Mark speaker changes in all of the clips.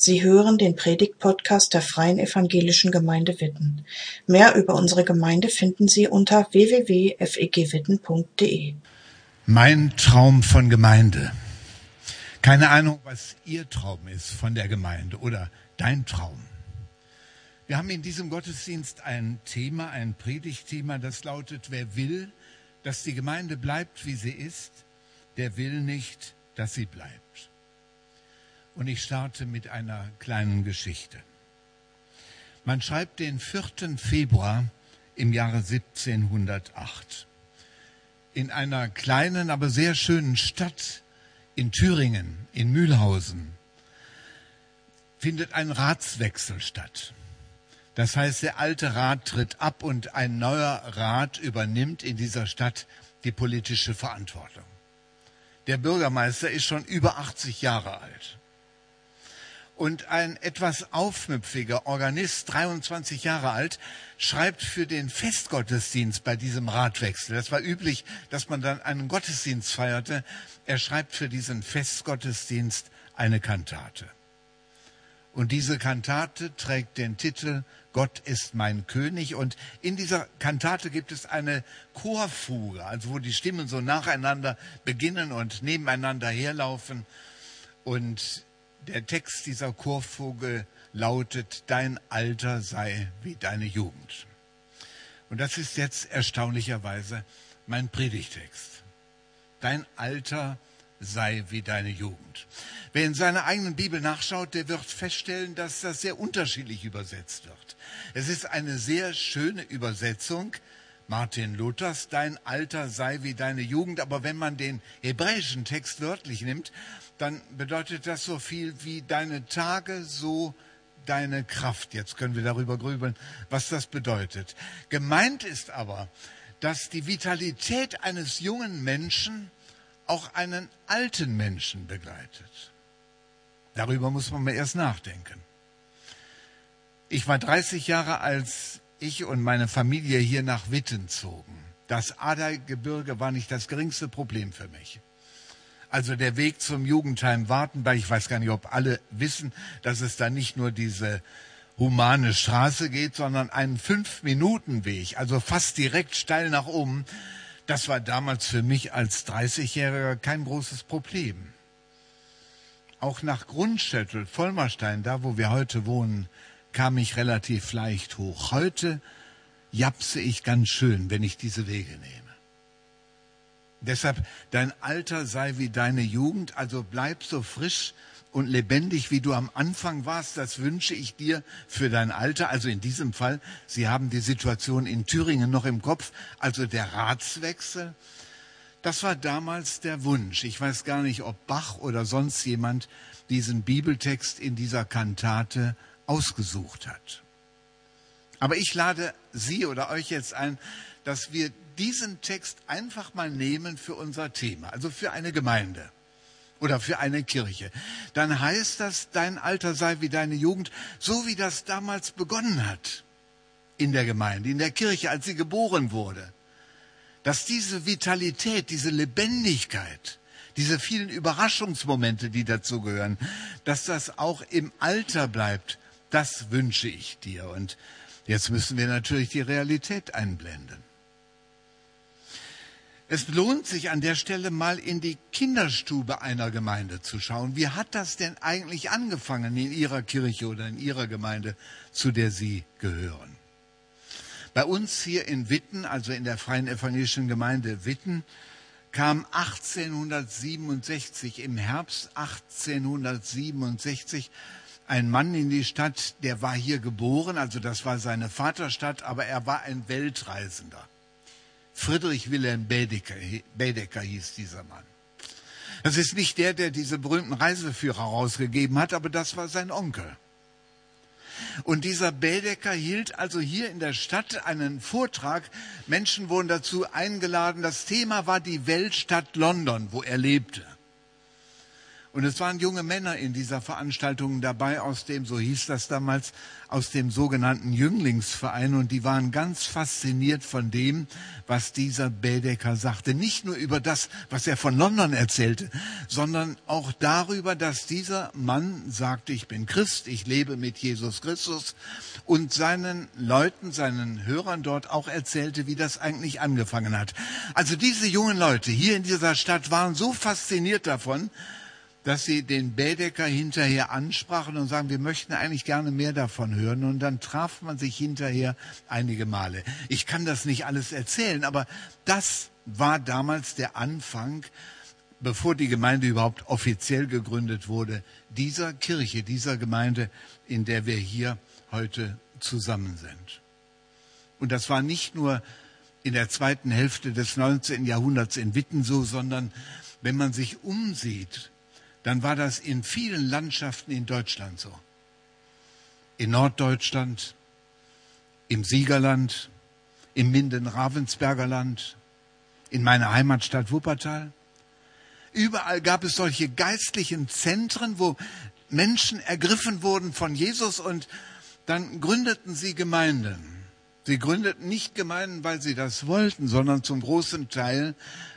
Speaker 1: Sie hören den Predigt-Podcast der Freien Evangelischen Gemeinde Witten. Mehr über unsere Gemeinde finden Sie unter www.fegwitten.de.
Speaker 2: Mein Traum von Gemeinde. Keine Ahnung, was Ihr Traum ist von der Gemeinde oder dein Traum. Wir haben in diesem Gottesdienst ein Thema, ein Predigtthema, das lautet, wer will, dass die Gemeinde bleibt, wie sie ist, der will nicht, dass sie bleibt. Und ich starte mit einer kleinen Geschichte. Man schreibt den 4. Februar im Jahre 1708. In einer kleinen, aber sehr schönen Stadt in Thüringen, in Mühlhausen, findet ein Ratswechsel statt. Das heißt, der alte Rat tritt ab und ein neuer Rat übernimmt in dieser Stadt die politische Verantwortung. Der Bürgermeister ist schon über 80 Jahre alt. Und ein etwas aufmüpfiger Organist, 23 Jahre alt, schreibt für den Festgottesdienst bei diesem Ratwechsel. Das war üblich, dass man dann einen Gottesdienst feierte. Er schreibt für diesen Festgottesdienst eine Kantate. Und diese Kantate trägt den Titel Gott ist mein König. Und in dieser Kantate gibt es eine Chorfuge, also wo die Stimmen so nacheinander beginnen und nebeneinander herlaufen. Und der Text dieser Chorvogel lautet, dein Alter sei wie deine Jugend. Und das ist jetzt erstaunlicherweise mein Predigtext. Dein Alter sei wie deine Jugend. Wer in seiner eigenen Bibel nachschaut, der wird feststellen, dass das sehr unterschiedlich übersetzt wird. Es ist eine sehr schöne Übersetzung, Martin Luthers, dein Alter sei wie deine Jugend. Aber wenn man den hebräischen Text wörtlich nimmt, dann bedeutet das so viel wie deine Tage, so deine Kraft. Jetzt können wir darüber grübeln, was das bedeutet. Gemeint ist aber, dass die Vitalität eines jungen Menschen auch einen alten Menschen begleitet. Darüber muss man mal erst nachdenken. Ich war 30 Jahre, als ich und meine Familie hier nach Witten zogen. Das Adergebirge war nicht das geringste Problem für mich. Also der Weg zum Jugendheim Wartenberg, ich weiß gar nicht, ob alle wissen, dass es da nicht nur diese humane Straße geht, sondern einen Fünf-Minuten-Weg, also fast direkt steil nach oben. Das war damals für mich als 30-Jähriger kein großes Problem. Auch nach Grundschättel, Vollmerstein, da wo wir heute wohnen, kam ich relativ leicht hoch. Heute japse ich ganz schön, wenn ich diese Wege nehme. Deshalb, dein Alter sei wie deine Jugend, also bleib so frisch und lebendig, wie du am Anfang warst. Das wünsche ich dir für dein Alter. Also in diesem Fall, Sie haben die Situation in Thüringen noch im Kopf, also der Ratswechsel. Das war damals der Wunsch. Ich weiß gar nicht, ob Bach oder sonst jemand diesen Bibeltext in dieser Kantate ausgesucht hat. Aber ich lade Sie oder euch jetzt ein, dass wir diesen Text einfach mal nehmen für unser Thema, also für eine Gemeinde oder für eine Kirche. Dann heißt das, dein Alter sei wie deine Jugend, so wie das damals begonnen hat in der Gemeinde, in der Kirche, als sie geboren wurde. Dass diese Vitalität, diese Lebendigkeit, diese vielen Überraschungsmomente, die dazu gehören, dass das auch im Alter bleibt, das wünsche ich dir. Und jetzt müssen wir natürlich die Realität einblenden. Es lohnt sich an der Stelle mal in die Kinderstube einer Gemeinde zu schauen. Wie hat das denn eigentlich angefangen in Ihrer Kirche oder in Ihrer Gemeinde, zu der Sie gehören? Bei uns hier in Witten, also in der Freien Evangelischen Gemeinde Witten, kam 1867, im Herbst 1867, ein Mann in die Stadt, der war hier geboren, also das war seine Vaterstadt, aber er war ein Weltreisender. Friedrich Wilhelm Baedeker, Baedeker hieß dieser Mann. Das ist nicht der, der diese berühmten Reiseführer rausgegeben hat, aber das war sein Onkel. Und dieser Baedeker hielt also hier in der Stadt einen Vortrag. Menschen wurden dazu eingeladen. Das Thema war die Weltstadt London, wo er lebte. Und es waren junge Männer in dieser Veranstaltung dabei aus dem, so hieß das damals, aus dem sogenannten Jünglingsverein. Und die waren ganz fasziniert von dem, was dieser Baedeker sagte. Nicht nur über das, was er von London erzählte, sondern auch darüber, dass dieser Mann sagte, ich bin Christ, ich lebe mit Jesus Christus und seinen Leuten, seinen Hörern dort auch erzählte, wie das eigentlich angefangen hat. Also diese jungen Leute hier in dieser Stadt waren so fasziniert davon, dass sie den Bädecker hinterher ansprachen und sagen, wir möchten eigentlich gerne mehr davon hören. Und dann traf man sich hinterher einige Male. Ich kann das nicht alles erzählen, aber das war damals der Anfang, bevor die Gemeinde überhaupt offiziell gegründet wurde, dieser Kirche, dieser Gemeinde, in der wir hier heute zusammen sind. Und das war nicht nur in der zweiten Hälfte des 19. Jahrhunderts in Witten so, sondern wenn man sich umsieht, dann war das in vielen Landschaften in Deutschland so. In Norddeutschland, im Siegerland, im Minden-Ravensberger Land, in meiner Heimatstadt Wuppertal. Überall gab es solche geistlichen Zentren, wo Menschen ergriffen wurden von Jesus und dann gründeten sie Gemeinden. Sie gründeten nicht Gemeinden, weil sie das wollten, sondern zum großen Teil,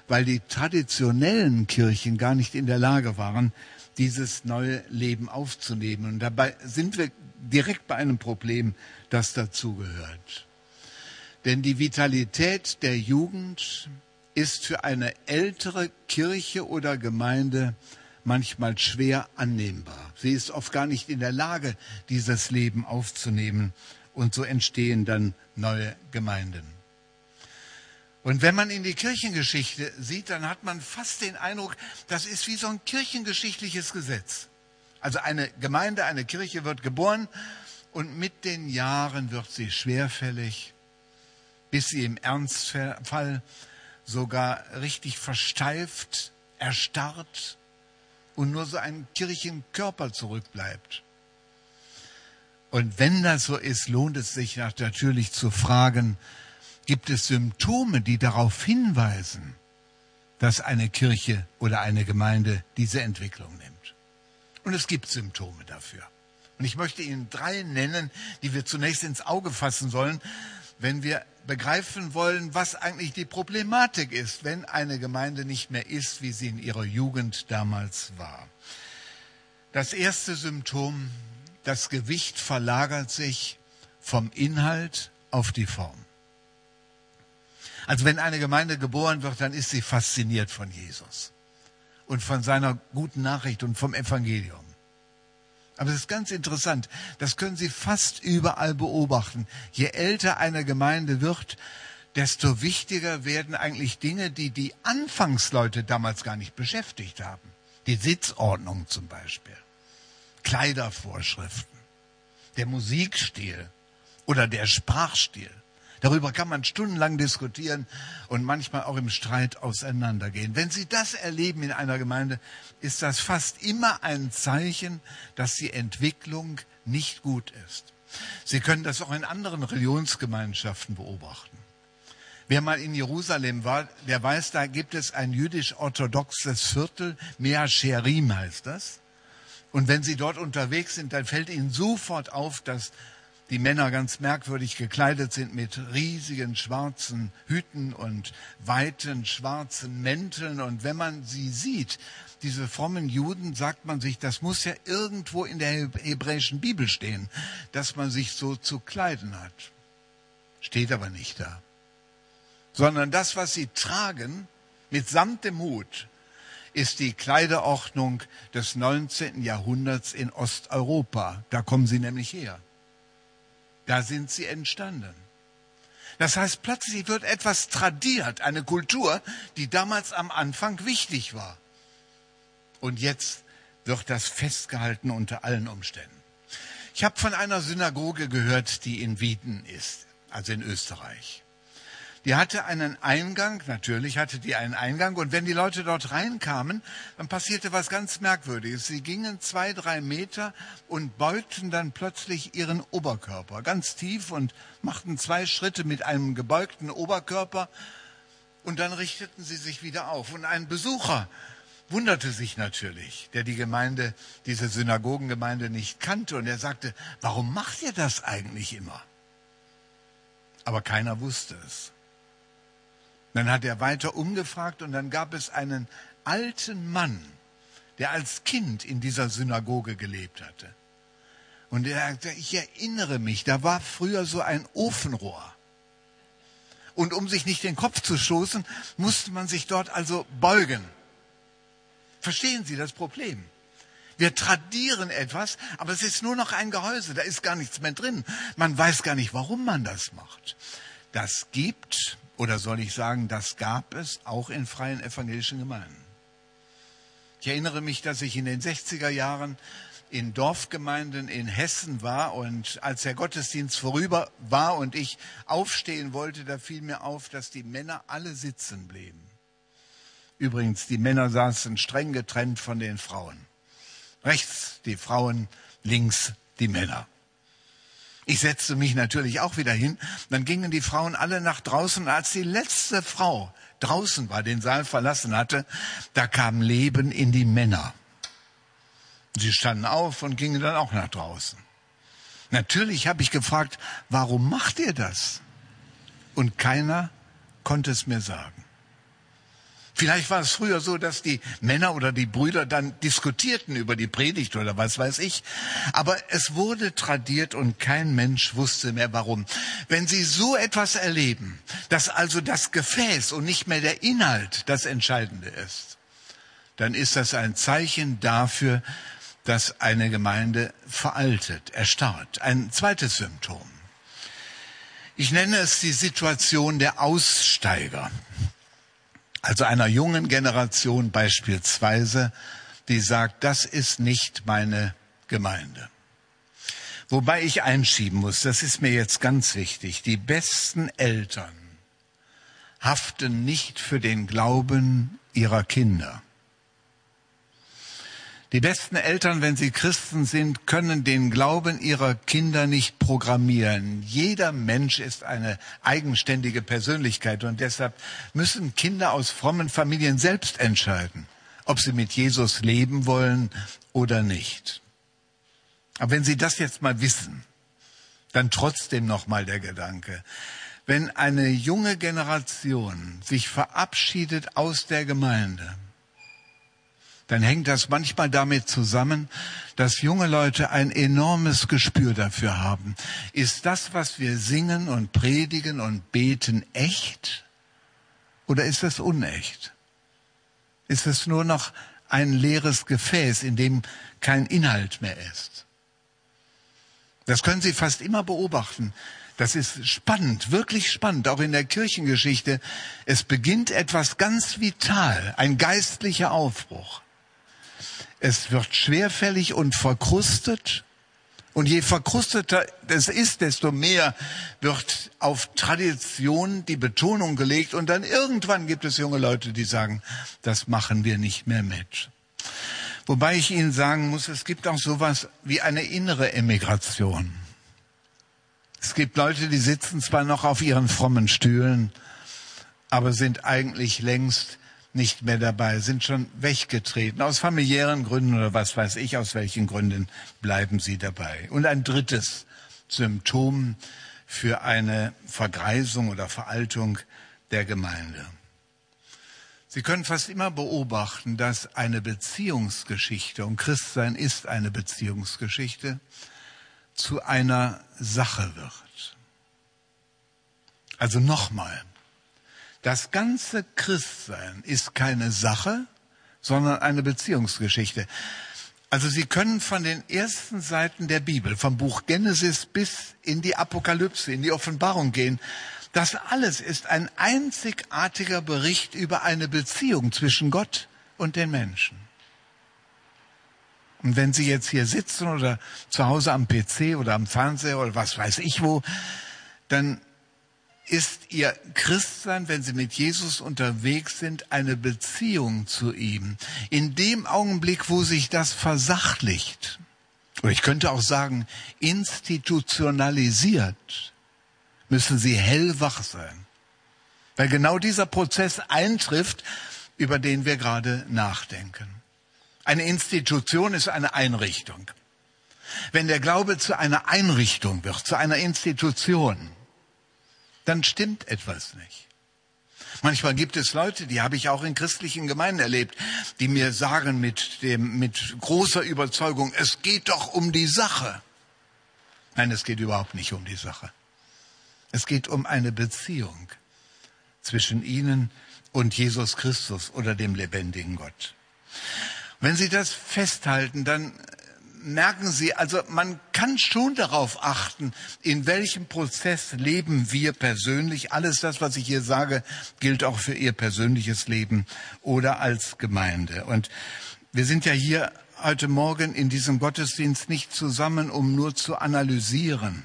Speaker 2: weil die traditionellen Kirchen gar nicht in der Lage waren, dieses neue Leben aufzunehmen. Und dabei sind wir direkt bei einem Problem, das dazugehört. Denn die Vitalität der Jugend ist für eine ältere Kirche oder Gemeinde manchmal schwer annehmbar. Sie ist oft gar nicht in der Lage, dieses Leben aufzunehmen. Und so entstehen dann neue Gemeinden. Und wenn man in die Kirchengeschichte sieht, dann hat man fast den Eindruck, das ist wie so ein kirchengeschichtliches Gesetz. Also eine Gemeinde, eine Kirche wird geboren und mit den Jahren wird sie schwerfällig, bis sie im Ernstfall sogar richtig versteift, erstarrt und nur so ein Kirchenkörper zurückbleibt. Und wenn das so ist, lohnt es sich natürlich zu fragen, gibt es Symptome, die darauf hinweisen, dass eine Kirche oder eine Gemeinde diese Entwicklung nimmt. Und es gibt Symptome dafür. Und ich möchte Ihnen drei nennen, die wir zunächst ins Auge fassen sollen, wenn wir begreifen wollen, was eigentlich die Problematik ist, wenn eine Gemeinde nicht mehr ist, wie sie in ihrer Jugend damals war. Das erste Symptom, das Gewicht verlagert sich vom Inhalt auf die Form. Also wenn eine Gemeinde geboren wird, dann ist sie fasziniert von Jesus und von seiner guten Nachricht und vom Evangelium. Aber es ist ganz interessant, das können Sie fast überall beobachten. Je älter eine Gemeinde wird, desto wichtiger werden eigentlich Dinge, die die Anfangsleute damals gar nicht beschäftigt haben. Die Sitzordnung zum Beispiel, Kleidervorschriften, der Musikstil oder der Sprachstil. Darüber kann man stundenlang diskutieren und manchmal auch im Streit auseinandergehen. Wenn Sie das erleben in einer Gemeinde, ist das fast immer ein Zeichen, dass die Entwicklung nicht gut ist. Sie können das auch in anderen Religionsgemeinschaften beobachten. Wer mal in Jerusalem war, der weiß, da gibt es ein jüdisch-orthodoxes Viertel, Mea Sherim heißt das. Und wenn Sie dort unterwegs sind, dann fällt Ihnen sofort auf, dass die Männer ganz merkwürdig gekleidet sind mit riesigen schwarzen Hüten und weiten schwarzen Mänteln. Und wenn man sie sieht, diese frommen Juden, sagt man sich, das muss ja irgendwo in der hebräischen Bibel stehen, dass man sich so zu kleiden hat. Steht aber nicht da. Sondern das, was sie tragen, mitsamt dem Hut, ist die Kleiderordnung des 19. Jahrhunderts in Osteuropa. Da kommen sie nämlich her. Da sind sie entstanden. Das heißt, plötzlich wird etwas tradiert, eine Kultur, die damals am Anfang wichtig war. Und jetzt wird das festgehalten unter allen Umständen. Ich habe von einer Synagoge gehört, die in Wieden ist, also in Österreich. Die hatte einen Eingang, natürlich hatte die einen Eingang. Und wenn die Leute dort reinkamen, dann passierte was ganz Merkwürdiges. Sie gingen zwei, drei Meter und beugten dann plötzlich ihren Oberkörper ganz tief und machten zwei Schritte mit einem gebeugten Oberkörper. Und dann richteten sie sich wieder auf. Und ein Besucher, wunderte sich natürlich, der die Gemeinde, diese Synagogengemeinde nicht kannte und er sagte, warum macht ihr das eigentlich immer? Aber keiner wusste es. Dann hat er weiter umgefragt und dann gab es einen alten Mann, der als Kind in dieser Synagoge gelebt hatte. Und er sagte, ich erinnere mich, da war früher so ein Ofenrohr. Und um sich nicht den Kopf zu stoßen, musste man sich dort also beugen. Verstehen Sie das Problem? Wir tradieren etwas, aber es ist nur noch ein Gehäuse, da ist gar nichts mehr drin. Man weiß gar nicht, warum man das macht. Das gibt, oder soll ich sagen, das gab es auch in freien evangelischen Gemeinden. Ich erinnere mich, dass ich in den 60er Jahren in Dorfgemeinden in Hessen war und als der Gottesdienst vorüber war und ich aufstehen wollte, da fiel mir auf, dass die Männer alle sitzen blieben. Übrigens, die Männer saßen streng getrennt von den Frauen. Rechts die Frauen, links die Männer. Ich setzte mich natürlich auch wieder hin. Dann gingen die Frauen alle nach draußen. Als die letzte Frau draußen war, den Saal verlassen hatte, da kam Leben in die Männer. Sie standen auf und gingen dann auch nach draußen. Natürlich habe ich gefragt, warum macht ihr das? Und keiner konnte es mir sagen. Vielleicht war es früher so, dass die Männer oder die Brüder dann diskutierten über die Predigt oder was weiß ich. Aber es wurde tradiert und kein Mensch wusste mehr warum. Wenn Sie so etwas erleben, dass also das Gefäß und nicht mehr der Inhalt das Entscheidende ist, dann ist das ein Zeichen dafür, dass eine Gemeinde veraltet, erstarrt. Ein zweites Symptom. Ich nenne es die Situation der Aussteiger. Also einer jungen Generation beispielsweise, die sagt, das ist nicht meine Gemeinde. Wobei ich einschieben muss, das ist mir jetzt ganz wichtig, die besten Eltern haften nicht für den Glauben ihrer Kinder. Die besten Eltern, wenn sie Christen sind, können den Glauben ihrer Kinder nicht programmieren. Jeder Mensch ist eine eigenständige Persönlichkeit und deshalb müssen Kinder aus frommen Familien selbst entscheiden, ob sie mit Jesus leben wollen oder nicht. Aber wenn Sie das jetzt mal wissen, dann trotzdem noch mal der Gedanke. Wenn eine junge Generation sich verabschiedet aus der Gemeinde, dann hängt das manchmal damit zusammen, dass junge Leute ein enormes Gespür dafür haben. Ist das, was wir singen und predigen und beten, echt? Oder ist es unecht? Ist es nur noch ein leeres Gefäß, in dem kein Inhalt mehr ist? Das können Sie fast immer beobachten. Das ist spannend, wirklich spannend, auch in der Kirchengeschichte. Es beginnt etwas ganz vital, ein geistlicher Aufbruch. Es wird schwerfällig und verkrustet. Und je verkrusteter es ist, desto mehr wird auf Tradition die Betonung gelegt. Und dann irgendwann gibt es junge Leute, die sagen, das machen wir nicht mehr mit. Wobei ich Ihnen sagen muss, es gibt auch sowas wie eine innere Emigration. Es gibt Leute, die sitzen zwar noch auf ihren frommen Stühlen, aber sind eigentlich längst nicht mehr dabei, sind schon weggetreten. Aus familiären Gründen oder was weiß ich, aus welchen Gründen bleiben sie dabei. Und ein drittes Symptom für eine Vergreisung oder Veraltung der Gemeinde. Sie können fast immer beobachten, dass eine Beziehungsgeschichte, und Christsein ist eine Beziehungsgeschichte, zu einer Sache wird. Also nochmal, das ganze Christsein ist keine Sache, sondern eine Beziehungsgeschichte. Also Sie können von den ersten Seiten der Bibel, vom Buch Genesis bis in die Apokalypse, in die Offenbarung gehen. Das alles ist ein einzigartiger Bericht über eine Beziehung zwischen Gott und den Menschen. Und wenn Sie jetzt hier sitzen oder zu Hause am PC oder am Fernseher oder was weiß ich wo, dann ist ihr Christsein, wenn sie mit Jesus unterwegs sind, eine Beziehung zu ihm. In dem Augenblick, wo sich das versachlicht, oder ich könnte auch sagen, institutionalisiert, müssen sie hellwach sein. Weil genau dieser Prozess eintrifft, über den wir gerade nachdenken. Eine Institution ist eine Einrichtung. Wenn der Glaube zu einer Einrichtung wird, zu einer Institution, dann stimmt etwas nicht. Manchmal gibt es Leute, die habe ich auch in christlichen Gemeinden erlebt, die mir sagen mit dem, mit großer Überzeugung, es geht doch um die Sache. Nein, es geht überhaupt nicht um die Sache. Es geht um eine Beziehung zwischen ihnen und Jesus Christus oder dem lebendigen Gott. Wenn Sie das festhalten, dann merken Sie, also man kann schon darauf achten, in welchem Prozess leben wir persönlich. Alles das, was ich hier sage, gilt auch für Ihr persönliches Leben oder als Gemeinde. Und wir sind ja hier heute Morgen in diesem Gottesdienst nicht zusammen, um nur zu analysieren,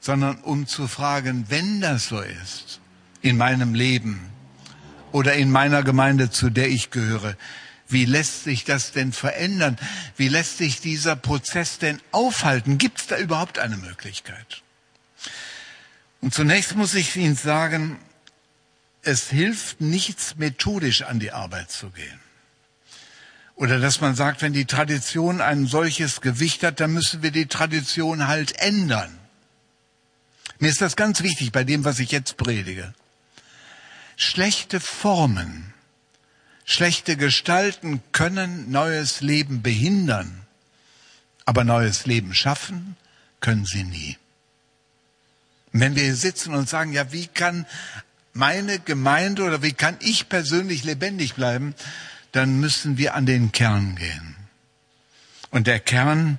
Speaker 2: sondern um zu fragen, wenn das so ist in meinem Leben oder in meiner Gemeinde, zu der ich gehöre, wie lässt sich das denn verändern? Wie lässt sich dieser Prozess denn aufhalten? Gibt es da überhaupt eine Möglichkeit? Und zunächst muss ich Ihnen sagen, es hilft nichts methodisch an die Arbeit zu gehen. Oder dass man sagt, wenn die Tradition ein solches Gewicht hat, dann müssen wir die Tradition halt ändern. Mir ist das ganz wichtig bei dem, was ich jetzt predige. Schlechte Formen Schlechte Gestalten können neues Leben behindern, aber neues Leben schaffen können sie nie. wenn wir hier sitzen und sagen, ja, wie kann meine Gemeinde oder wie kann ich persönlich lebendig bleiben, dann müssen wir an den Kern gehen. Und der Kern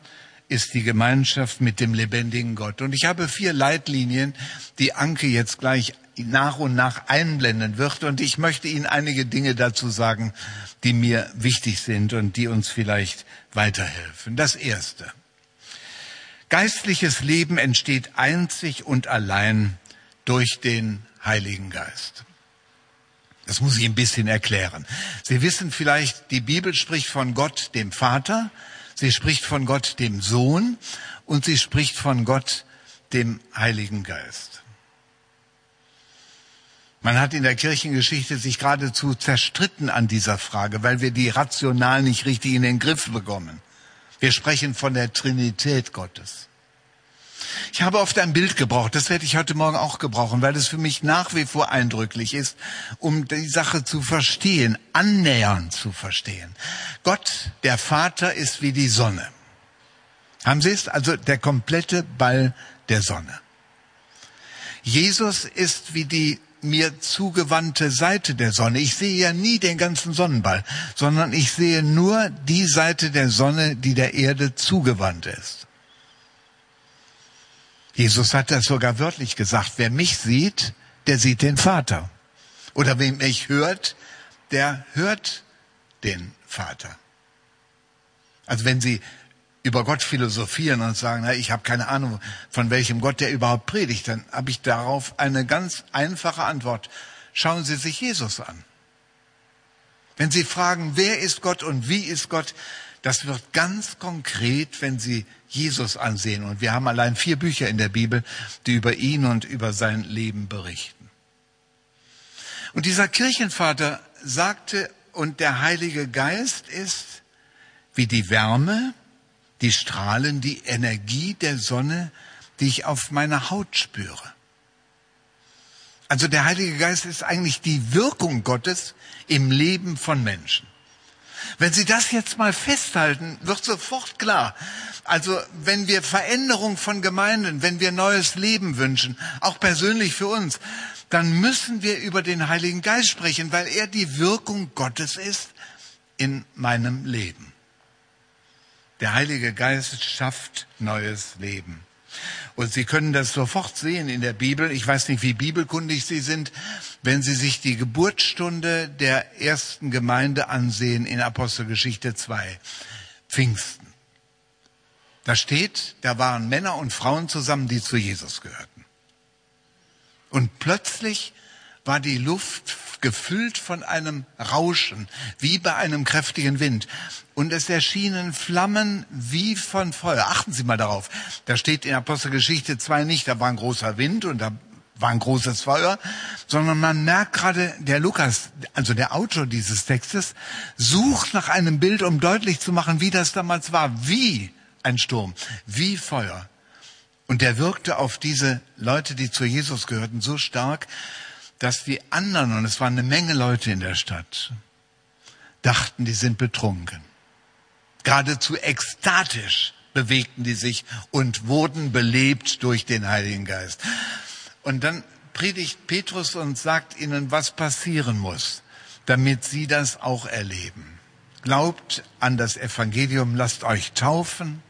Speaker 2: ist die Gemeinschaft mit dem lebendigen Gott. Und ich habe vier Leitlinien, die Anke jetzt gleich nach und nach einblenden wird. Und ich möchte Ihnen einige Dinge dazu sagen, die mir wichtig sind und die uns vielleicht weiterhelfen. Das Erste. Geistliches Leben entsteht einzig und allein durch den Heiligen Geist. Das muss ich ein bisschen erklären. Sie wissen vielleicht, die Bibel spricht von Gott, dem Vater, sie spricht von Gott, dem Sohn und sie spricht von Gott, dem Heiligen Geist. Man hat in der Kirchengeschichte sich geradezu zerstritten an dieser Frage, weil wir die rational nicht richtig in den Griff bekommen. Wir sprechen von der Trinität Gottes. Ich habe oft ein Bild gebraucht, das werde ich heute Morgen auch gebrauchen, weil es für mich nach wie vor eindrücklich ist, um die Sache zu verstehen, annähernd zu verstehen. Gott, der Vater, ist wie die Sonne. Haben Sie es? Also der komplette Ball der Sonne. Jesus ist wie die mir zugewandte Seite der Sonne. Ich sehe ja nie den ganzen Sonnenball, sondern ich sehe nur die Seite der Sonne, die der Erde zugewandt ist. Jesus hat das sogar wörtlich gesagt, wer mich sieht, der sieht den Vater. Oder wer mich hört, der hört den Vater. Also wenn Sie über Gott philosophieren und sagen, na, ich habe keine Ahnung, von welchem Gott der überhaupt predigt, dann habe ich darauf eine ganz einfache Antwort. Schauen Sie sich Jesus an. Wenn Sie fragen, wer ist Gott und wie ist Gott, das wird ganz konkret, wenn Sie Jesus ansehen. Und wir haben allein vier Bücher in der Bibel, die über ihn und über sein Leben berichten. Und dieser Kirchenvater sagte, und der Heilige Geist ist wie die Wärme, die Strahlen, die Energie der Sonne, die ich auf meiner Haut spüre. Also der Heilige Geist ist eigentlich die Wirkung Gottes im Leben von Menschen. Wenn Sie das jetzt mal festhalten, wird sofort klar. Also wenn wir Veränderung von Gemeinden, wenn wir neues Leben wünschen, auch persönlich für uns, dann müssen wir über den Heiligen Geist sprechen, weil er die Wirkung Gottes ist in meinem Leben. Der Heilige Geist schafft neues Leben. Und Sie können das sofort sehen in der Bibel. Ich weiß nicht, wie bibelkundig Sie sind, wenn Sie sich die Geburtsstunde der ersten Gemeinde ansehen in Apostelgeschichte 2, Pfingsten. Da steht, da waren Männer und Frauen zusammen, die zu Jesus gehörten. Und plötzlich war die Luft gefüllt von einem Rauschen, wie bei einem kräftigen Wind. Und es erschienen Flammen wie von Feuer. Achten Sie mal darauf. Da steht in Apostelgeschichte 2 nicht, da war ein großer Wind und da war ein großes Feuer, sondern man merkt gerade, der Lukas, also der Autor dieses Textes, sucht nach einem Bild, um deutlich zu machen, wie das damals war, wie ein Sturm, wie Feuer. Und der wirkte auf diese Leute, die zu Jesus gehörten, so stark, dass die anderen, und es waren eine Menge Leute in der Stadt, dachten, die sind betrunken. Geradezu ekstatisch bewegten die sich und wurden belebt durch den Heiligen Geist. Und dann predigt Petrus und sagt ihnen, was passieren muss, damit sie das auch erleben. Glaubt an das Evangelium, lasst euch taufen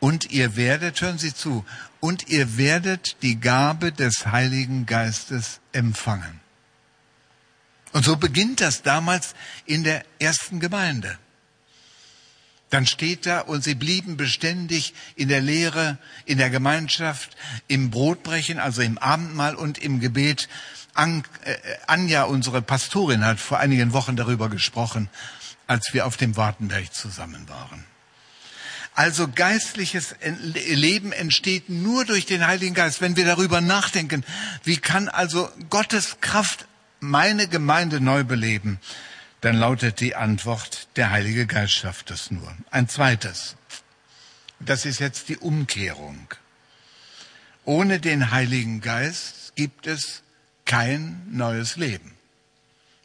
Speaker 2: und ihr werdet, hören Sie zu, und ihr werdet die Gabe des Heiligen Geistes empfangen. Und so beginnt das damals in der ersten Gemeinde. Dann steht da, und sie blieben beständig in der Lehre, in der Gemeinschaft, im Brotbrechen, also im Abendmahl und im Gebet. An, äh, Anja, unsere Pastorin, hat vor einigen Wochen darüber gesprochen, als wir auf dem Wartenberg zusammen waren. Also geistliches Leben entsteht nur durch den Heiligen Geist. Wenn wir darüber nachdenken, wie kann also Gottes Kraft meine Gemeinde neu beleben, dann lautet die Antwort, der Heilige Geist schafft es nur. Ein zweites, das ist jetzt die Umkehrung. Ohne den Heiligen Geist gibt es kein neues Leben.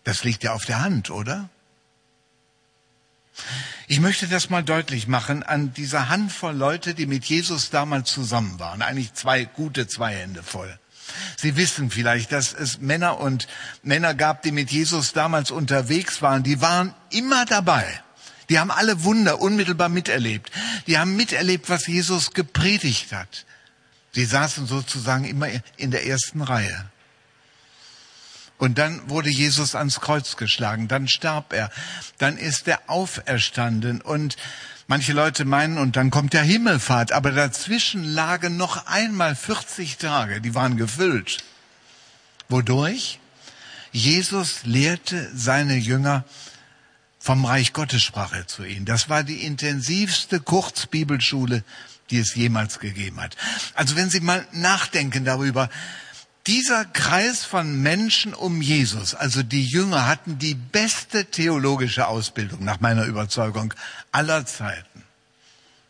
Speaker 2: Das liegt ja auf der Hand, oder? Ich möchte das mal deutlich machen an dieser Handvoll Leute, die mit Jesus damals zusammen waren. Eigentlich zwei, gute zwei Hände voll. Sie wissen vielleicht, dass es Männer und Männer gab, die mit Jesus damals unterwegs waren. Die waren immer dabei. Die haben alle Wunder unmittelbar miterlebt. Die haben miterlebt, was Jesus gepredigt hat. Sie saßen sozusagen immer in der ersten Reihe. Und dann wurde Jesus ans Kreuz geschlagen, dann starb er, dann ist er auferstanden und manche Leute meinen, und dann kommt der Himmelfahrt, aber dazwischen lagen noch einmal 40 Tage, die waren gefüllt. Wodurch? Jesus lehrte seine Jünger vom Reich Gottes sprach er zu ihnen. Das war die intensivste Kurzbibelschule, die es jemals gegeben hat. Also wenn Sie mal nachdenken darüber, dieser Kreis von Menschen um Jesus, also die Jünger, hatten die beste theologische Ausbildung nach meiner Überzeugung aller Zeiten.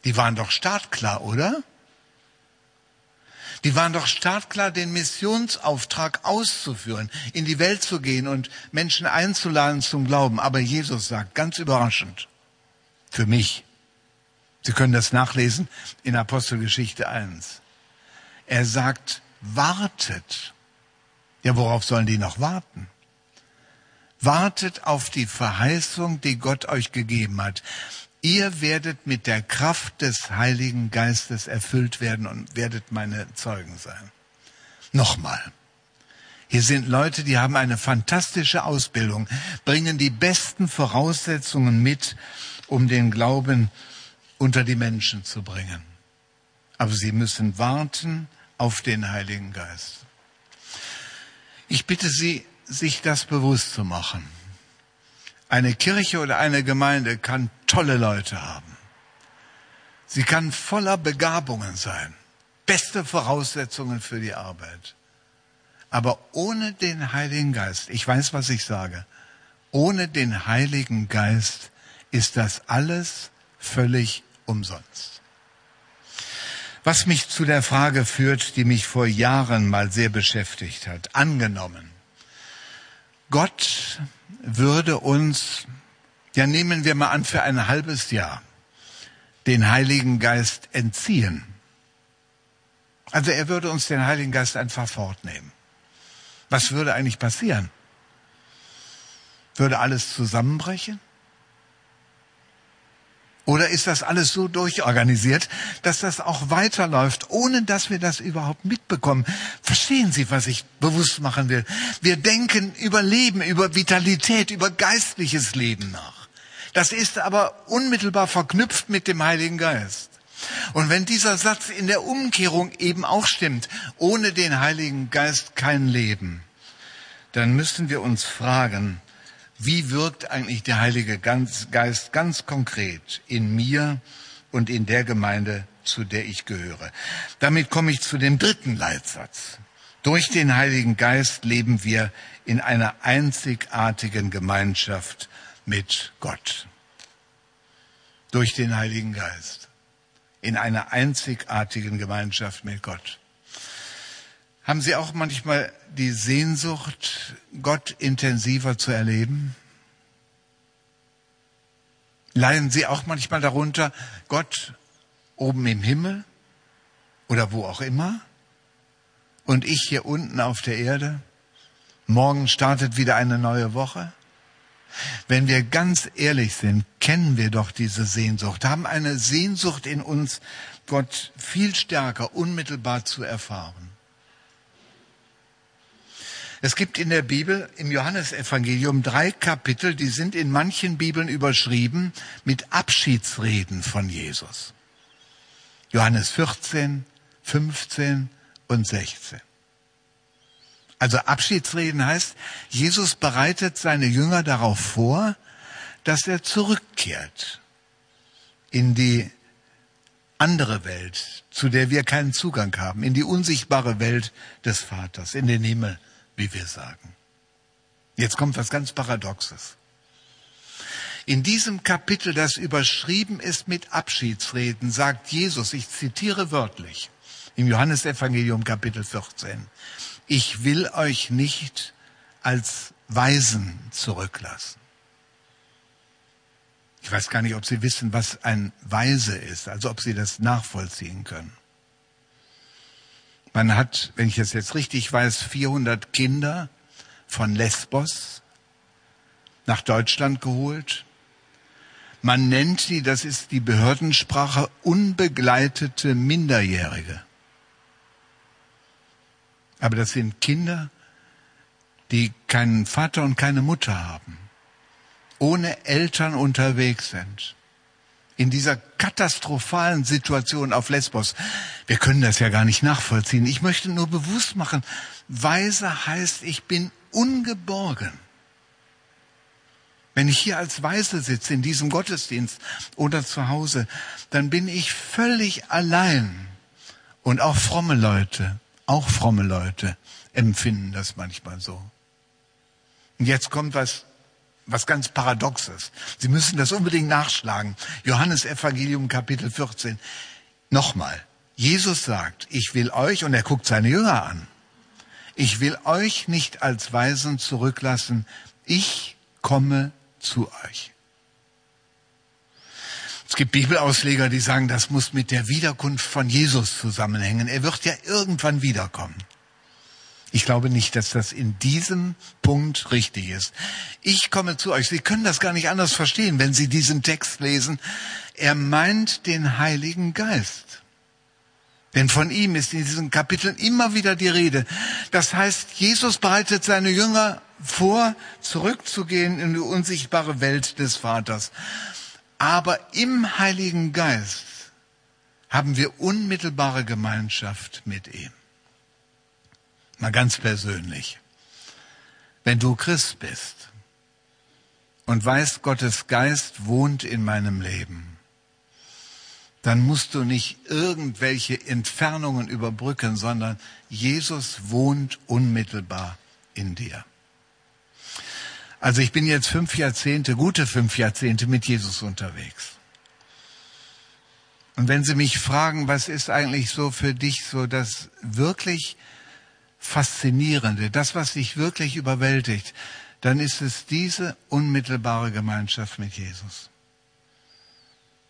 Speaker 2: Die waren doch startklar, oder? Die waren doch startklar, den Missionsauftrag auszuführen, in die Welt zu gehen und Menschen einzuladen zum Glauben. Aber Jesus sagt, ganz überraschend, für mich, Sie können das nachlesen in Apostelgeschichte 1. Er sagt, wartet. Ja, worauf sollen die noch warten? Wartet auf die Verheißung, die Gott euch gegeben hat. Ihr werdet mit der Kraft des Heiligen Geistes erfüllt werden und werdet meine Zeugen sein. Nochmal. Hier sind Leute, die haben eine fantastische Ausbildung, bringen die besten Voraussetzungen mit, um den Glauben unter die Menschen zu bringen. Aber sie müssen warten auf den Heiligen Geist. Ich bitte Sie, sich das bewusst zu machen. Eine Kirche oder eine Gemeinde kann tolle Leute haben. Sie kann voller Begabungen sein, beste Voraussetzungen für die Arbeit. Aber ohne den Heiligen Geist, ich weiß, was ich sage, ohne den Heiligen Geist ist das alles völlig umsonst. Was mich zu der Frage führt, die mich vor Jahren mal sehr beschäftigt hat. Angenommen, Gott würde uns, ja nehmen wir mal an, für ein halbes Jahr den Heiligen Geist entziehen. Also er würde uns den Heiligen Geist einfach fortnehmen. Was würde eigentlich passieren? Würde alles zusammenbrechen? Oder ist das alles so durchorganisiert, dass das auch weiterläuft, ohne dass wir das überhaupt mitbekommen? Verstehen Sie, was ich bewusst machen will? Wir denken über Leben, über Vitalität, über geistliches Leben nach. Das ist aber unmittelbar verknüpft mit dem Heiligen Geist. Und wenn dieser Satz in der Umkehrung eben auch stimmt, ohne den Heiligen Geist kein Leben, dann müssen wir uns fragen, wie wirkt eigentlich der Heilige Geist ganz konkret in mir und in der Gemeinde, zu der ich gehöre. Damit komme ich zu dem dritten Leitsatz. Durch den Heiligen Geist leben wir in einer einzigartigen Gemeinschaft mit Gott. Durch den Heiligen Geist. In einer einzigartigen Gemeinschaft mit Gott. Haben Sie auch manchmal die Sehnsucht, Gott intensiver zu erleben? Leiden Sie auch manchmal darunter, Gott oben im Himmel oder wo auch immer und ich hier unten auf der Erde? Morgen startet wieder eine neue Woche. Wenn wir ganz ehrlich sind, kennen wir doch diese Sehnsucht, haben eine Sehnsucht in uns, Gott viel stärker, unmittelbar zu erfahren. Es gibt in der Bibel, im Johannesevangelium, drei Kapitel, die sind in manchen Bibeln überschrieben mit Abschiedsreden von Jesus. Johannes 14, 15 und 16. Also Abschiedsreden heißt, Jesus bereitet seine Jünger darauf vor, dass er zurückkehrt in die andere Welt, zu der wir keinen Zugang haben, in die unsichtbare Welt des Vaters, in den Himmel, wie wir sagen. Jetzt kommt was ganz Paradoxes. In diesem Kapitel, das überschrieben ist mit Abschiedsreden, sagt Jesus, ich zitiere wörtlich, im Johannesevangelium Kapitel 14, ich will euch nicht als Weisen zurücklassen. Ich weiß gar nicht, ob Sie wissen, was ein Weise ist, also ob Sie das nachvollziehen können. Man hat, wenn ich es jetzt richtig weiß, 400 Kinder von Lesbos nach Deutschland geholt. Man nennt sie, das ist die Behördensprache, unbegleitete Minderjährige. Aber das sind Kinder, die keinen Vater und keine Mutter haben, ohne Eltern unterwegs sind. In dieser katastrophalen Situation auf Lesbos. Wir können das ja gar nicht nachvollziehen. Ich möchte nur bewusst machen, Weise heißt, ich bin ungeborgen. Wenn ich hier als Weise sitze in diesem Gottesdienst oder zu Hause, dann bin ich völlig allein. Und auch fromme Leute auch fromme Leute empfinden das manchmal so. Und jetzt kommt was, was ganz Paradoxes. Sie müssen das unbedingt nachschlagen. Johannes Evangelium Kapitel 14. Nochmal. Jesus sagt, ich will euch, und er guckt seine Jünger an, ich will euch nicht als Weisen zurücklassen, ich komme zu euch. Es gibt Bibelausleger, die sagen, das muss mit der Wiederkunft von Jesus zusammenhängen. Er wird ja irgendwann wiederkommen. Ich glaube nicht, dass das in diesem Punkt richtig ist. Ich komme zu euch. Sie können das gar nicht anders verstehen, wenn Sie diesen Text lesen. Er meint den Heiligen Geist. Denn von ihm ist in diesen Kapiteln immer wieder die Rede. Das heißt, Jesus bereitet seine Jünger vor, zurückzugehen in die unsichtbare Welt des Vaters. Aber im Heiligen Geist haben wir unmittelbare Gemeinschaft mit ihm. Mal ganz persönlich. Wenn du Christ bist und weißt, Gottes Geist wohnt in meinem Leben, dann musst du nicht irgendwelche Entfernungen überbrücken, sondern Jesus wohnt unmittelbar in dir. Also ich bin jetzt fünf Jahrzehnte, gute fünf Jahrzehnte mit Jesus unterwegs. Und wenn Sie mich fragen, was ist eigentlich so für dich so das wirklich Faszinierende, das, was dich wirklich überwältigt, dann ist es diese unmittelbare Gemeinschaft mit Jesus.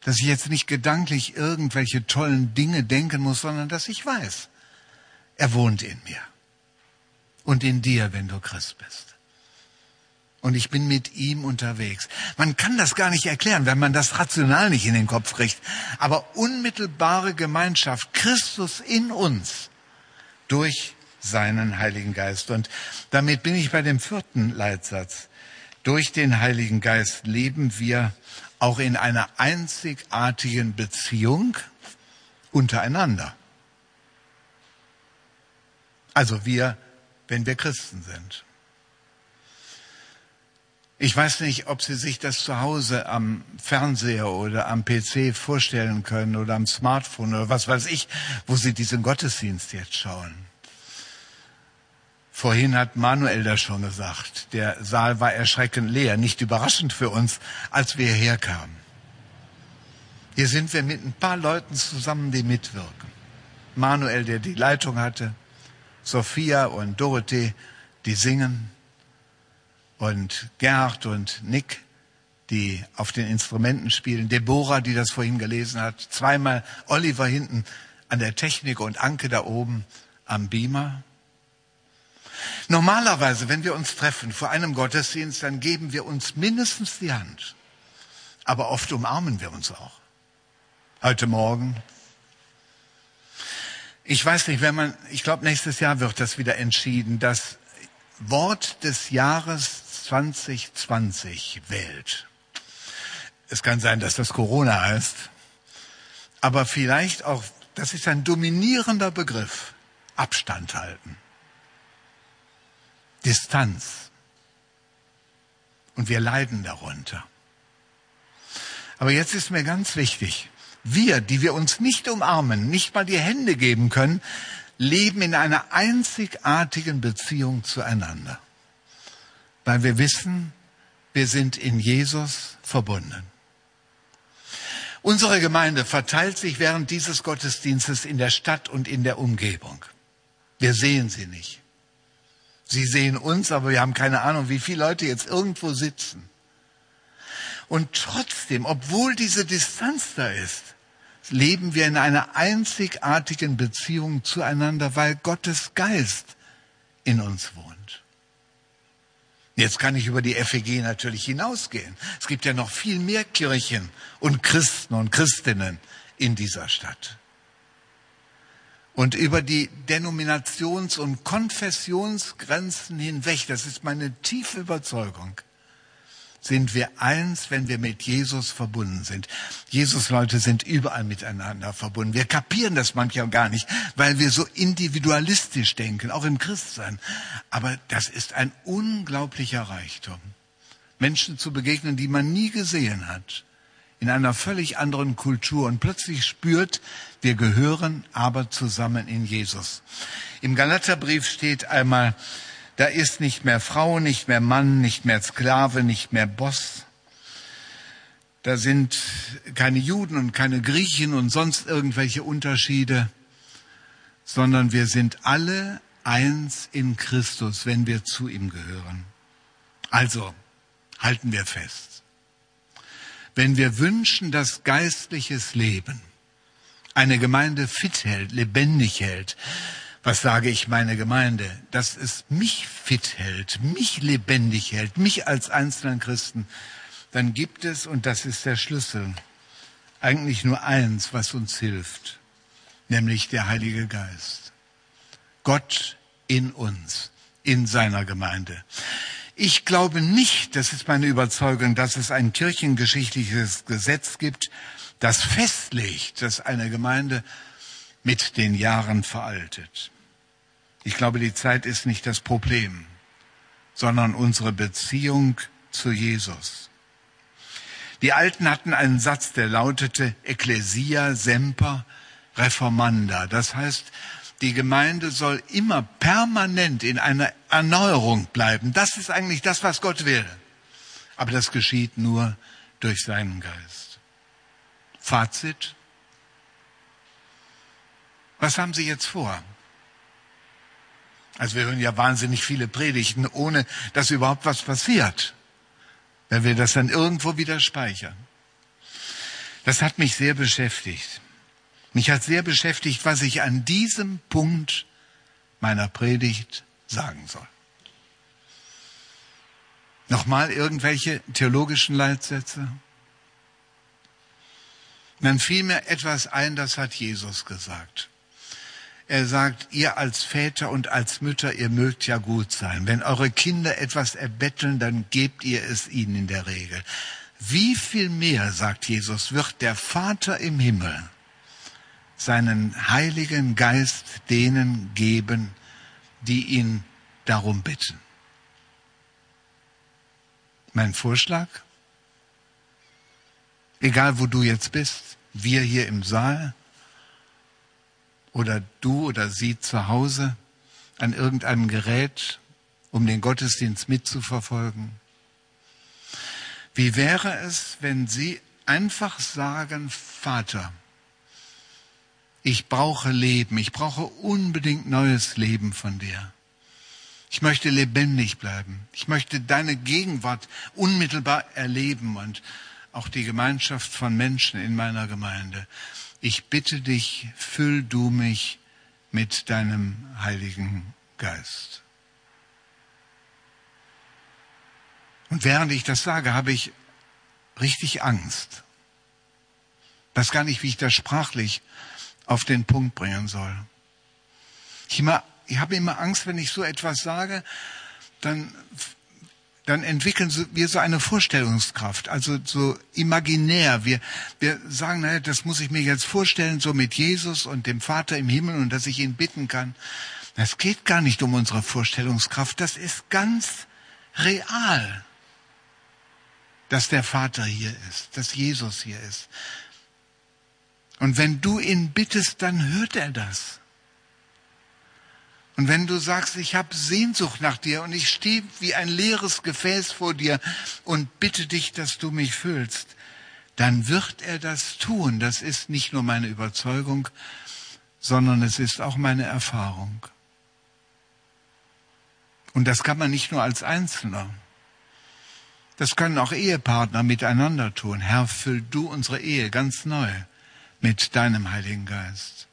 Speaker 2: Dass ich jetzt nicht gedanklich irgendwelche tollen Dinge denken muss, sondern dass ich weiß, er wohnt in mir und in dir, wenn du Christ bist und ich bin mit ihm unterwegs. Man kann das gar nicht erklären, wenn man das rational nicht in den Kopf kriegt. Aber unmittelbare Gemeinschaft, Christus in uns durch seinen Heiligen Geist. Und damit bin ich bei dem vierten Leitsatz. Durch den Heiligen Geist leben wir auch in einer einzigartigen Beziehung untereinander. Also wir, wenn wir Christen sind. Ich weiß nicht, ob Sie sich das zu Hause am Fernseher oder am PC vorstellen können oder am Smartphone oder was weiß ich, wo Sie diesen Gottesdienst jetzt schauen. Vorhin hat Manuel das schon gesagt. Der Saal war erschreckend leer, nicht überraschend für uns, als wir herkamen. Hier sind wir mit ein paar Leuten zusammen, die mitwirken. Manuel, der die Leitung hatte, Sophia und Dorothee, die singen, und Gerd und Nick, die auf den Instrumenten spielen, Deborah, die das vorhin gelesen hat, zweimal Oliver hinten an der Technik und Anke da oben am Beamer. Normalerweise, wenn wir uns treffen vor einem Gottesdienst, dann geben wir uns mindestens die Hand. Aber oft umarmen wir uns auch. Heute Morgen. Ich weiß nicht, wenn man, ich glaube, nächstes Jahr wird das wieder entschieden, das Wort des Jahres 2020 wählt. Es kann sein, dass das Corona heißt, aber vielleicht auch, das ist ein dominierender Begriff, Abstand halten. Distanz. Und wir leiden darunter. Aber jetzt ist mir ganz wichtig, wir, die wir uns nicht umarmen, nicht mal die Hände geben können, leben in einer einzigartigen Beziehung zueinander. Weil wir wissen, wir sind in Jesus verbunden. Unsere Gemeinde verteilt sich während dieses Gottesdienstes in der Stadt und in der Umgebung. Wir sehen sie nicht. Sie sehen uns, aber wir haben keine Ahnung, wie viele Leute jetzt irgendwo sitzen. Und trotzdem, obwohl diese Distanz da ist, leben wir in einer einzigartigen Beziehung zueinander, weil Gottes Geist in uns wohnt. Jetzt kann ich über die FEG natürlich hinausgehen. Es gibt ja noch viel mehr Kirchen und Christen und Christinnen in dieser Stadt. Und über die Denominations- und Konfessionsgrenzen hinweg, das ist meine tiefe Überzeugung, sind wir eins, wenn wir mit Jesus verbunden sind. Jesus-Leute sind überall miteinander verbunden. Wir kapieren das manchmal gar nicht, weil wir so individualistisch denken, auch im Christsein. Aber das ist ein unglaublicher Reichtum. Menschen zu begegnen, die man nie gesehen hat in einer völlig anderen Kultur und plötzlich spürt, wir gehören aber zusammen in Jesus. Im Galaterbrief steht einmal, da ist nicht mehr Frau, nicht mehr Mann, nicht mehr Sklave, nicht mehr Boss. Da sind keine Juden und keine Griechen und sonst irgendwelche Unterschiede, sondern wir sind alle eins in Christus, wenn wir zu ihm gehören. Also halten wir fest wenn wir wünschen, dass geistliches Leben eine Gemeinde fit hält, lebendig hält, was sage ich meine Gemeinde, dass es mich fit hält, mich lebendig hält, mich als einzelnen Christen, dann gibt es, und das ist der Schlüssel, eigentlich nur eins, was uns hilft, nämlich der Heilige Geist. Gott in uns, in seiner Gemeinde. Ich glaube nicht, das ist meine Überzeugung, dass es ein kirchengeschichtliches Gesetz gibt, das festlegt, dass eine Gemeinde mit den Jahren veraltet. Ich glaube, die Zeit ist nicht das Problem, sondern unsere Beziehung zu Jesus. Die Alten hatten einen Satz, der lautete Ecclesia semper reformanda. Das heißt, die Gemeinde soll immer permanent in einer Erneuerung bleiben. Das ist eigentlich das, was Gott will. Aber das geschieht nur durch seinen Geist. Fazit. Was haben Sie jetzt vor? Also wir hören ja wahnsinnig viele Predigten, ohne dass überhaupt was passiert. Wenn wir das dann irgendwo wieder speichern. Das hat mich sehr beschäftigt. Mich hat sehr beschäftigt, was ich an diesem Punkt meiner Predigt sagen soll. Nochmal irgendwelche theologischen Leitsätze? Dann fiel mir etwas ein, das hat Jesus gesagt. Er sagt, ihr als Väter und als Mütter, ihr mögt ja gut sein. Wenn eure Kinder etwas erbetteln, dann gebt ihr es ihnen in der Regel. Wie viel mehr, sagt Jesus, wird der Vater im Himmel seinen Heiligen Geist denen geben, die ihn darum bitten. Mein Vorschlag? Egal wo du jetzt bist, wir hier im Saal oder du oder sie zu Hause, an irgendeinem Gerät, um den Gottesdienst mitzuverfolgen? Wie wäre es, wenn Sie einfach sagen, Vater, ich brauche Leben, ich brauche unbedingt neues Leben von dir. Ich möchte lebendig bleiben. Ich möchte deine Gegenwart unmittelbar erleben und auch die Gemeinschaft von Menschen in meiner Gemeinde. Ich bitte dich, füll du mich mit deinem Heiligen Geist. Und während ich das sage, habe ich richtig Angst. Weiß gar nicht, wie ich das sprachlich auf den Punkt bringen soll. Ich, immer, ich habe immer Angst, wenn ich so etwas sage, dann, dann entwickeln wir so eine Vorstellungskraft, also so imaginär. Wir, wir sagen, naja, das muss ich mir jetzt vorstellen, so mit Jesus und dem Vater im Himmel und dass ich ihn bitten kann. Es geht gar nicht um unsere Vorstellungskraft, das ist ganz real dass der Vater hier ist, dass Jesus hier ist. Und wenn du ihn bittest, dann hört er das. Und wenn du sagst, ich habe Sehnsucht nach dir und ich stehe wie ein leeres Gefäß vor dir und bitte dich, dass du mich füllst, dann wird er das tun. Das ist nicht nur meine Überzeugung, sondern es ist auch meine Erfahrung. Und das kann man nicht nur als Einzelner. Das können auch Ehepartner miteinander tun. Herr, füll du unsere Ehe ganz neu mit deinem Heiligen Geist.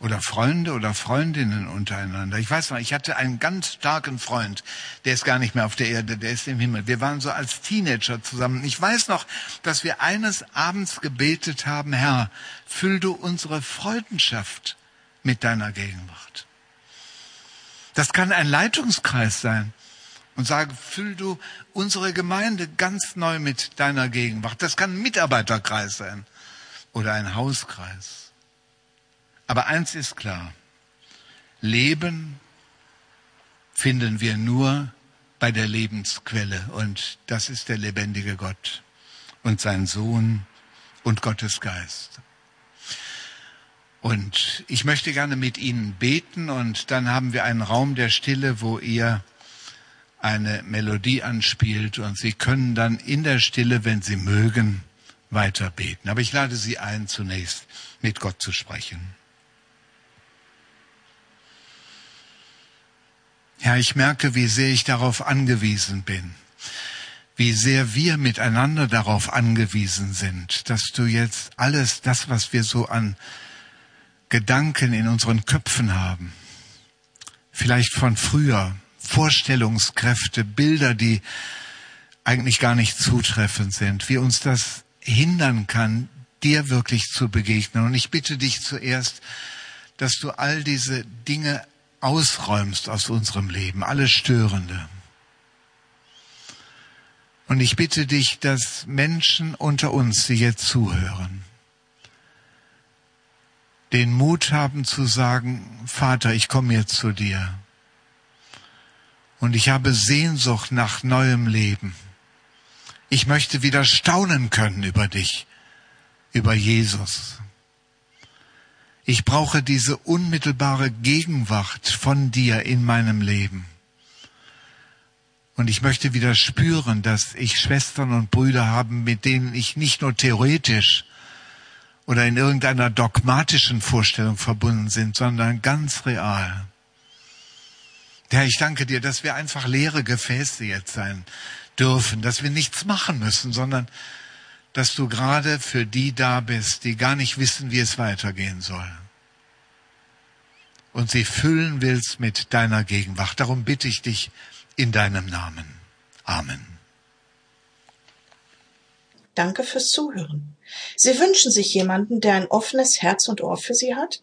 Speaker 2: Oder Freunde oder Freundinnen untereinander. Ich weiß noch, ich hatte einen ganz starken Freund, der ist gar nicht mehr auf der Erde, der ist im Himmel. Wir waren so als Teenager zusammen. Ich weiß noch, dass wir eines Abends gebetet haben, Herr, füll du unsere Freundenschaft mit deiner Gegenwart. Das kann ein Leitungskreis sein und sage, füll du unsere Gemeinde ganz neu mit deiner Gegenwart. Das kann ein Mitarbeiterkreis sein oder ein Hauskreis. Aber eins ist klar. Leben finden wir nur bei der Lebensquelle und das ist der lebendige Gott und sein Sohn und Gottes Geist. Und ich möchte gerne mit Ihnen beten und dann haben wir einen Raum der Stille, wo ihr eine Melodie anspielt und Sie können dann in der Stille, wenn Sie mögen, weiter beten. Aber ich lade Sie ein, zunächst mit Gott zu sprechen. Ja, ich merke, wie sehr ich darauf angewiesen bin, wie sehr wir miteinander darauf angewiesen sind, dass du jetzt alles das, was wir so an Gedanken in unseren Köpfen haben, vielleicht von früher, Vorstellungskräfte, Bilder, die eigentlich gar nicht zutreffend sind, wie uns das hindern kann, dir wirklich zu begegnen. Und ich bitte dich zuerst, dass du all diese Dinge ausräumst aus unserem Leben, alles Störende. Und ich bitte dich, dass Menschen unter uns, die jetzt zuhören, den Mut haben zu sagen, Vater, ich komme jetzt zu dir. Und ich habe Sehnsucht nach neuem Leben. Ich möchte wieder staunen können über dich, über Jesus. Ich brauche diese unmittelbare Gegenwart von dir in meinem Leben. Und ich möchte wieder spüren, dass ich Schwestern und Brüder habe, mit denen ich nicht nur theoretisch oder in irgendeiner dogmatischen Vorstellung verbunden sind, sondern ganz real. Herr, ich danke dir, dass wir einfach leere Gefäße jetzt sein dürfen, dass wir nichts machen müssen, sondern dass du gerade für die da bist, die gar nicht wissen, wie es weitergehen soll. Und sie füllen willst mit deiner Gegenwart. Darum bitte ich dich in deinem Namen. Amen.
Speaker 1: Danke fürs Zuhören. Sie wünschen sich jemanden, der ein offenes Herz und Ohr für Sie hat?